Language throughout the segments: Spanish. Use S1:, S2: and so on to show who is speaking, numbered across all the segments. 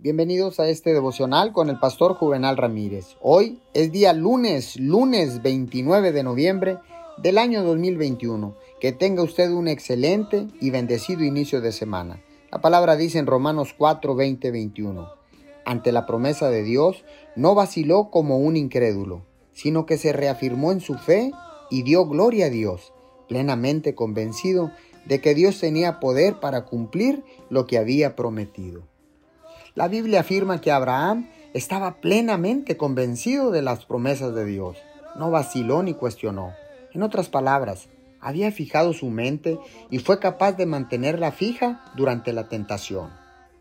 S1: Bienvenidos a este devocional con el pastor Juvenal Ramírez. Hoy es día lunes, lunes 29 de noviembre del año 2021. Que tenga usted un excelente y bendecido inicio de semana. La palabra dice en Romanos 4, 20, 21. Ante la promesa de Dios, no vaciló como un incrédulo, sino que se reafirmó en su fe y dio gloria a Dios, plenamente convencido de que Dios tenía poder para cumplir lo que había prometido. La Biblia afirma que Abraham estaba plenamente convencido de las promesas de Dios. No vaciló ni cuestionó. En otras palabras, había fijado su mente y fue capaz de mantenerla fija durante la tentación.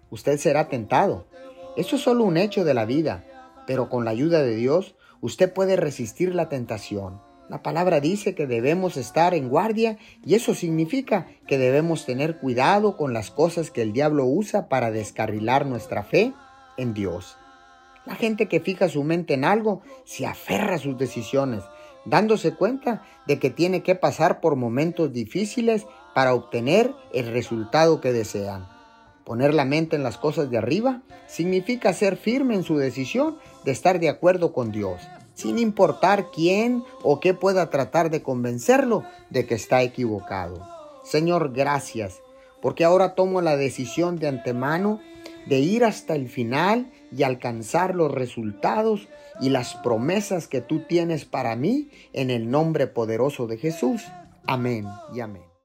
S1: Usted será tentado. Eso es solo un hecho de la vida, pero con la ayuda de Dios, usted puede resistir la tentación la palabra dice que debemos estar en guardia y eso significa que debemos tener cuidado con las cosas que el diablo usa para descarrilar nuestra fe en Dios. La gente que fija su mente en algo se aferra a sus decisiones, dándose cuenta de que tiene que pasar por momentos difíciles para obtener el resultado que desean. Poner la mente en las cosas de arriba significa ser firme en su decisión de estar de acuerdo con Dios sin importar quién o qué pueda tratar de convencerlo de que está equivocado. Señor, gracias, porque ahora tomo la decisión de antemano de ir hasta el final y alcanzar los resultados y las promesas que tú tienes para mí en el nombre poderoso de Jesús. Amén y amén.